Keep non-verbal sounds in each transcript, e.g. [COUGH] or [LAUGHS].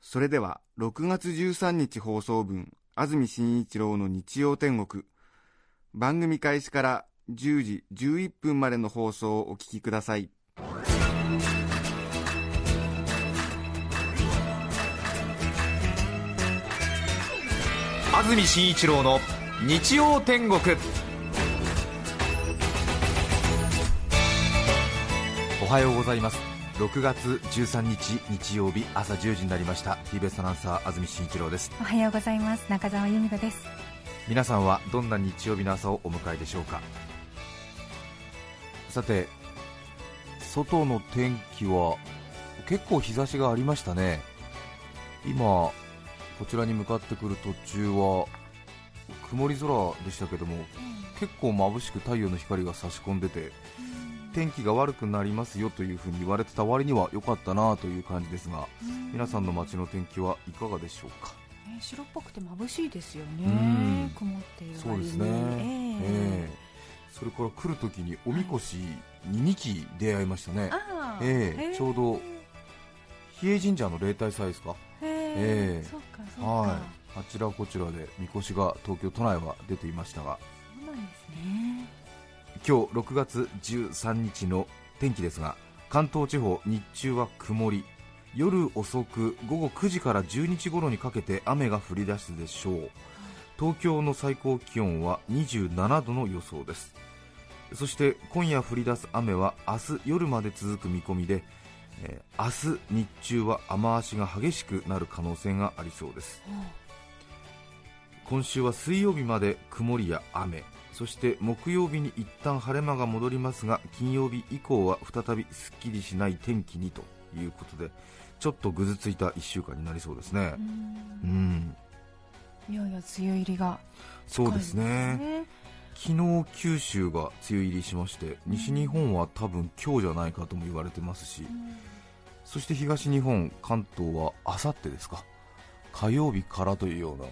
それでは6月13日放送分安住紳一郎の日曜天国。番組開始から10時11分までの放送をお聞きください。安住紳一郎の日曜天国。おはようございます。6月13日日曜日朝10時になりました。TBS アナウンサー安住紳一郎です。おはようございます。中澤由美子です。皆さんはどんな日曜日の朝をお迎えでしょうか？さて外の天気は結構日差しがありましたね。今こちらに向かってくる途中は曇り空でしたけども結構眩しく太陽の光が差し込んでて天気が悪くなりますよというふうに言われてた割には良かったなという感じですが皆さんの街の天気はいかがでしょうか？ね白っぽくて眩しいですようん。ね曇っているそうですね、ええ。それから来るときにおみこしに2機出会いましたね、ああ。ええ。へえ。ちょうど比叡神社の例大祭ですか、へえ。ええ。そうかそうか、はい、あちらこちらでみこしが東京都内は出ていましたが。そうなんですね今日6月13日の天気ですが関東地方日中は曇り夜遅く午後9時から10日頃にかけて雨が降り出すでしょう。東京の最高気温は27度の予想です。そして今夜降り出す雨は明日夜まで続く見込みで、えー明日日中は雨足が激しくなる可能性がありそうです。今週は水曜日まで曇りや雨そして木曜日に一旦晴れ間が戻りますが金曜日以降は再びすっきりしない天気にということでちょっとぐずついた1週間になりそうですね。うん。いよいよ梅雨入りがそうですね。ね。昨日九州が梅雨入りしまして西日本は多分今日じゃないかとも言われてますしそして東日本関東はあさってですか。火曜日からというような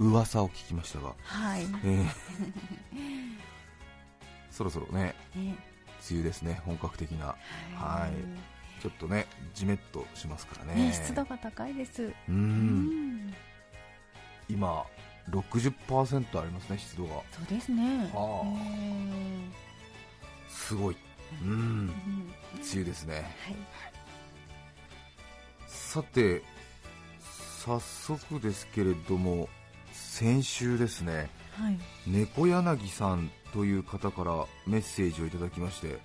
噂を聞きましたが。はい、ねええ。[LAUGHS] そろそろね梅雨ですね本格的な。はい。ちょっとねじめっとしますからね。ね湿度が高いです。ううん。ん今60%ありますね湿度が。そうですね。はあ。えすごい。うん。梅雨ですね。はい。さて早速ですけれども先週ですねはい。猫柳さんという方からメッセージをいただきまして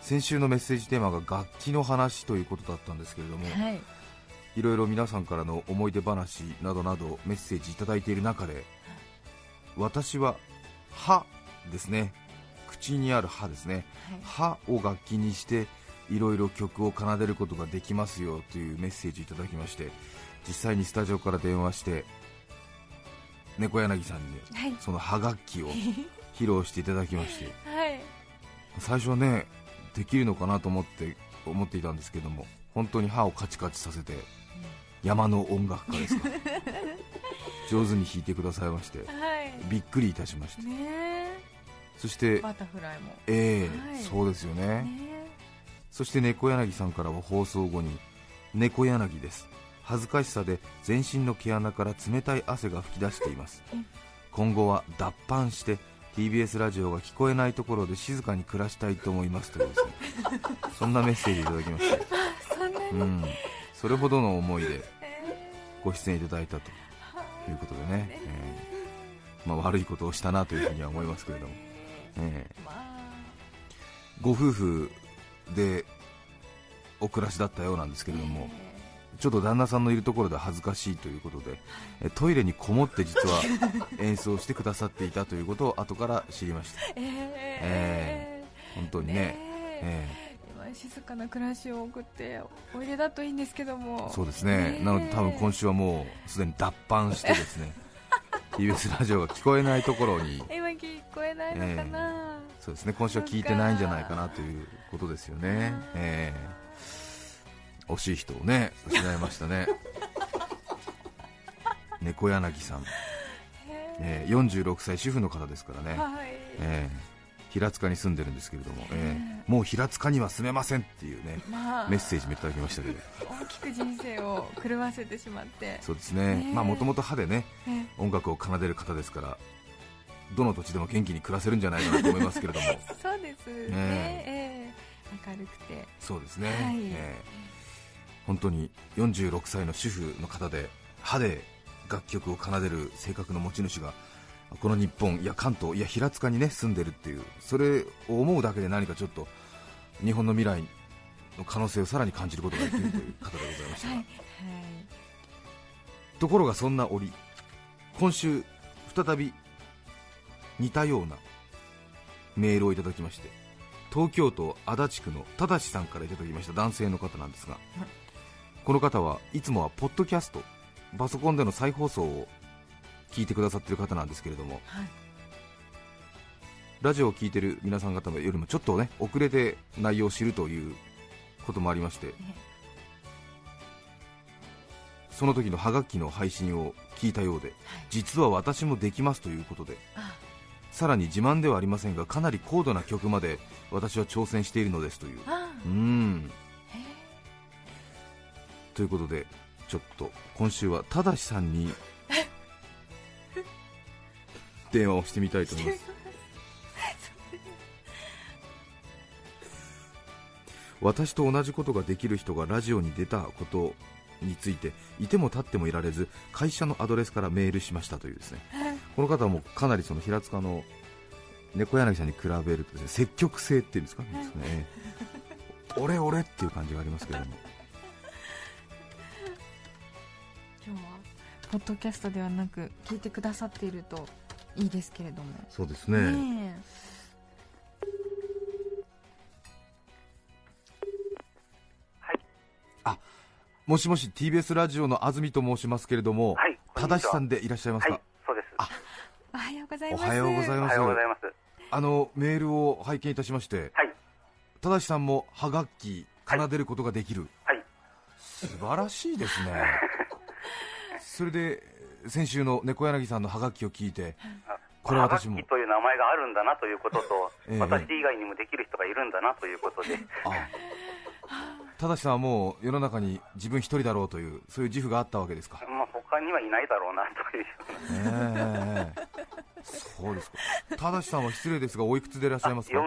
先週のメッセージテーマが楽器の話ということだったんですけれども、はい。いろいろ皆さんからの思い出話などなどメッセージいただいている中で私は歯ですね口にある歯ですね歯を楽器にしていろいろ曲を奏でることができますよというメッセージいただきまして実際にスタジオから電話して猫柳さんにはい。その歯楽器を [LAUGHS] 披露していただきまして。はい。最初はねできるのかなと思って思っていたんですけども本当に歯をカチカチさせて山の音楽家ですか。[LAUGHS] 上手に弾いてくださいましてはい。びっくりいたしましたね。そしてバタフライも。ええはい。そうですよね。ね。そして猫柳さんからは放送後に猫柳です恥ずかしさで全身の毛穴から冷たい汗が噴き出しています。うん今後は脱藩して TBS ラジオが聞こえないところで静かに暮らしたいと思いますというですね。[LAUGHS] そんなメッセージいただきまして、そうん、それほどの思いでご出演いただいたとい。うことでね、えー。まあ、悪いことをしたなというふうには思いますけれども、えー。まあ。ご夫婦でお暮らしだったようなんですけれども、ちょっと旦那さんのいるところで恥ずかしいということで、えトイレにこもって実は [LAUGHS] 演奏してくださっていたということを後から知りました、ええ本当にね、え。今静かな暮らしを送っておいでだといいんですけども。そうですね。ねえ。なので多分今週はもうすでに脱藩してですね [LAUGHS] TBS ラジオが聞こえないところに今聞こえないのかな、そうですね。今週は聞いてないんじゃないかなということですよね、えー惜しい人をね失いましたね。猫柳さん、えー46歳主婦の方ですからね、はい、えー平塚に住んでるんですけれども、えーもう平塚には住めませんっていうねまあ。メッセージもいただきましたけど。大きく人生を狂わせてしまって。そうですね。まあもともと歯でねえ音楽を奏でる方ですからどの土地でも元気に暮らせるんじゃないかなと思いますけれども。[LAUGHS] そうですね、ねえ。え明るくて。そうですね、はい。えー本当に46歳の主婦の方で歯で楽曲を奏でる性格の持ち主がこの日本、いや関東、いや平塚にね住んでるっていうそれを思うだけで何かちょっと日本の未来の可能性をさらに感じることができるという方でございましたが、はい、はい、ところがそんな折今週再び似たようなメールをいただきまして東京都足立区の正さんからいただきました男性の方なんですがこの方はいつもはポッドキャストパソコンでの再放送を聞いてくださっている方なんですけれどもはい。ラジオを聞いている皆さん方よりもちょっとね遅れて内容を知るということもありましてその時のハガキの配信を聞いたようで実は私もできますということであさらに自慢ではありませんがかなり高度な曲まで私は挑戦しているのですという。あうーん。へということでちょっと今週はただしさんに [LAUGHS] 電話をしてみたいと思います。私と同じことができる人がラジオに出たことについていても立ってもいられず会社のアドレスからメールしましたというですね。[LAUGHS] この方はもうかなりその平塚の猫柳さんに比べるとですね積極性っていうんですか？ね。ね俺俺っていう感じがありますけれどもポッドキャストではなく聞いてくださっているといいですけれども。そうですね。ねもしもし TBS ラジオの安住と申しますけれども、はい正しさんでいらっしゃいますか、はい、そうです。おはようございます。おはようございます。おはようございます。あのメールを拝見いたしましてはい、正しさんもハガッキ奏でることができる、はい、素晴らしいですね [LAUGHS] それで先週の猫柳さんのハガッキを聞いてこれ私も。ハガキという名前があるんだなということと、ええ。私以外にもできる人がいるんだなということで、あ正さんはもう世の中に自分一人だろうというそういう自負があったわけですか。まあ他にはいないだろうなという。ええ。そうですか。正さんは失礼ですがおいくつでいらっしゃいますか？42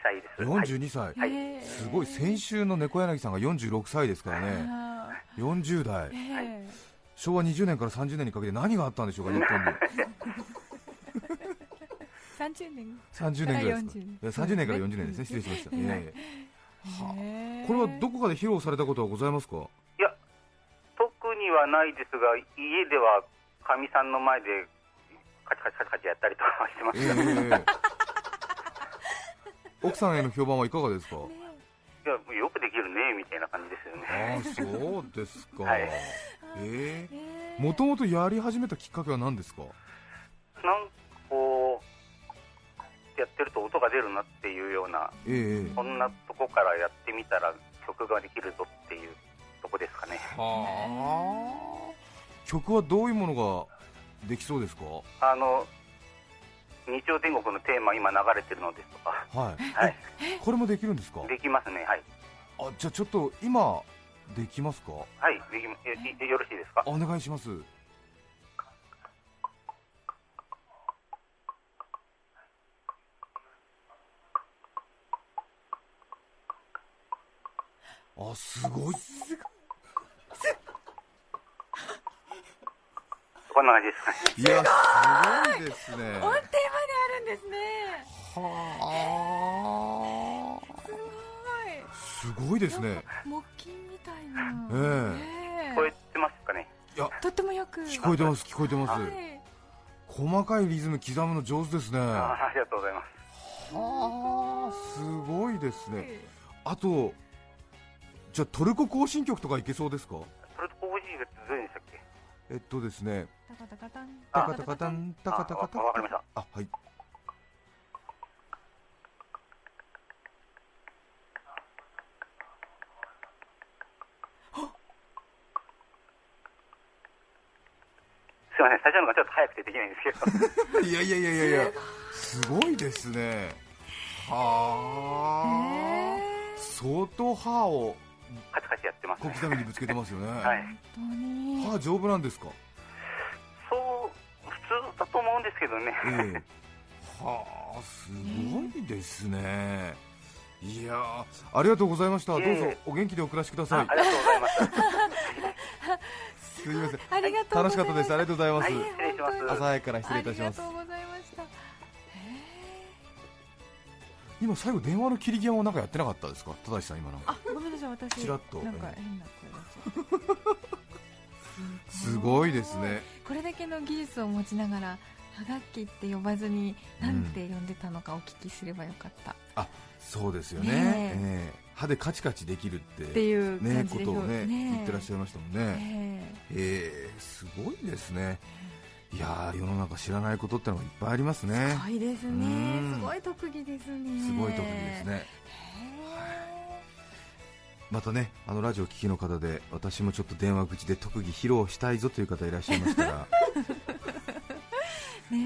歳です。はい42歳、はい。えーすごい。先週の猫柳さんが46歳ですからね。あ40代。ーええ昭和20年から30年にかけて何があったんでしょうか日本で。30年。30年ぐらいですか。40いや30年から40年ですね。失礼しました、これはどこかで披露されたことはございますか？いや、特にはないですが、家ではかみさんの前でカチカチカチカチやったりとかはしてまえした。いえ。奥さんへの評判はいかがですか？や、よくできるねみたいな感じですよね。ああそうですか、はいええええもともとやり始めたきっかけは何ですか？なんかこう、やってると音が出るなっていうような、ええええ。こんなとこからやってみたら曲ができるぞっていうとこですかね。はあ。曲はどういうものができそうですか？あの、日曜天国のテーマ今流れてるのですとか、はい。はい、これもできるんですか？できますね。はい。あじゃあちょっと今できますか？はい、できまよろしいですか？お願いします。あすごい。こんな感じですかね。いやすごいですね。音程まであるんですね。はすごい。あすごいですね。木琴聞こえてますかね？いや。とってもよく。聞こえてます聞こえてます。はい。細かいリズム刻むの上手ですね。あはありがとうございます。あすごいですね。あとじゃあトルコ行進曲とかいけそうですか？それと工事がどれでしたっけ？えっとですね。タカタカタン。タカタカタンタカタカタあわわかりましたあはいすいません、最初のがちょっと早くてできないんですけど。いやいやいやいやいや。すごいですね。はあ。相当歯をカチカチやってます小ね。刻みにぶつけてますよね、はい。本当に。歯丈夫なんですか？そう、普通だと思うんですけどね。ええ。はあすごいですね、いやーありがとうございました、どうぞお元気でお暮らしください。あありがとうございました。すみません。[LAUGHS] ありがとう楽しかったです。ありがとうございます、はい、失礼します。朝早くから失礼いたしますありがとうございました。へ今最後電話の切り際もなんかやってなかったですか？正さん今なんか。ごめんなさい私ちらっと。なんか変な声出しちゃったすごいですね。これだけの技術を持ちながらはがきって呼ばずになんて呼んでたのかお聞きすればよかった、そうですよね。ねえ。え歯でカチカチできるってっていうね。ことをねね言ってらっしゃいましたもんね。ええ。えすごいですね。いやー世の中知らないことってのがいっぱいありますえね。すごいですうん。ねすごい特技ですね。すごい特技ですね。へまたねあのラジオ聴きの方で私もちょっと電話口で特技披露したいぞという方いらっしゃいましたら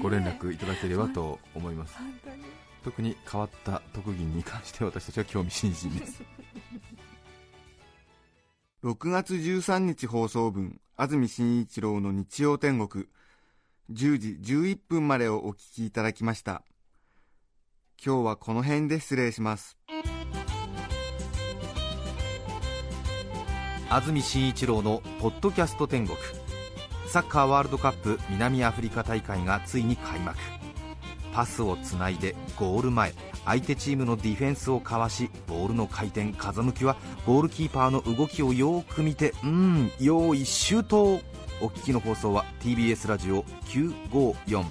ご連絡いただければと思います。本当に。特に変わった特技に関して私たちは興味津々です。[LAUGHS] 6月13日放送分安住紳一郎の日曜天国。10時11分までをお聞きいただきました。今日はこの辺で失礼します。安住紳一郎の「ポッドキャスト天国」サッカーワールドカップ南アフリカ大会がついに開幕。パスをつないでゴール前相手チームのディフェンスをかわしボールの回転風向きはゴールキーパーの動きをよく見てうん用意周到お聞きの放送は TBS ラジオ954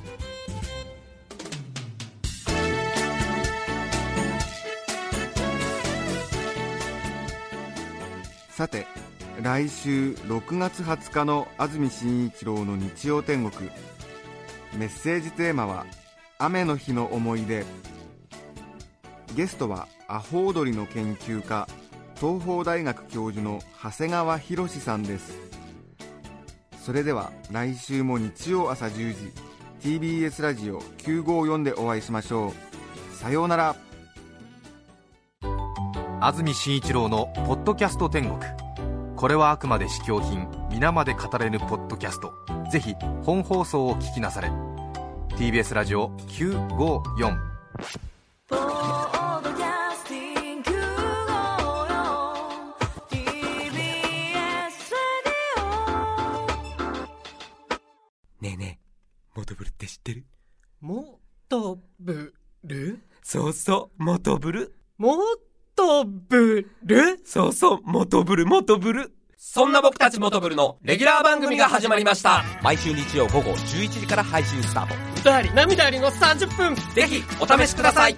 さて来週6月20日の安住紳一郎の日曜天国。メッセージテーマは「雨の日の思い出」ゲストはアホウドリの研究家東邦大学教授の長谷川博さんです。それでは来週も日曜朝10時 TBS ラジオ954でお会いしましょう。さようなら。安住紳一郎の「ポッドキャスト天国」これはあくまで試供品皆まで語れぬポッドキャスト。ぜひ本放送を聞きなされ。TBS ラジオ954ポッドキャスティング TBS ねえねえ、モトブルって知ってる？もとぶるそうそう、モトブル？もとぶるそうそう、モトブル、モトブル。そんな僕たちモトブルのレギュラー番組が始まりました。毎週日曜午後11時から配信スタート。歌あり涙ありの30分ぜひ、お試しください。